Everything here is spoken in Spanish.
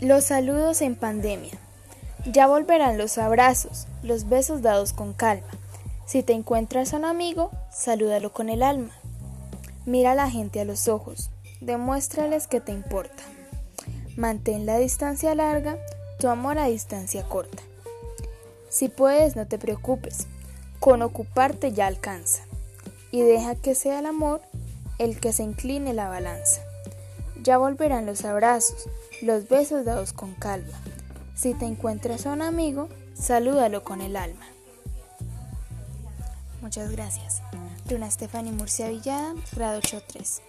Los saludos en pandemia. Ya volverán los abrazos, los besos dados con calma. Si te encuentras a un amigo, salúdalo con el alma. Mira a la gente a los ojos, demuéstrales que te importa. Mantén la distancia larga, tu amor a distancia corta. Si puedes, no te preocupes, con ocuparte ya alcanza. Y deja que sea el amor el que se incline la balanza. Ya volverán los abrazos, los besos dados con calma. Si te encuentras a un amigo, salúdalo con el alma. Muchas gracias. Luna Stephanie Murcia Villada, grado 83.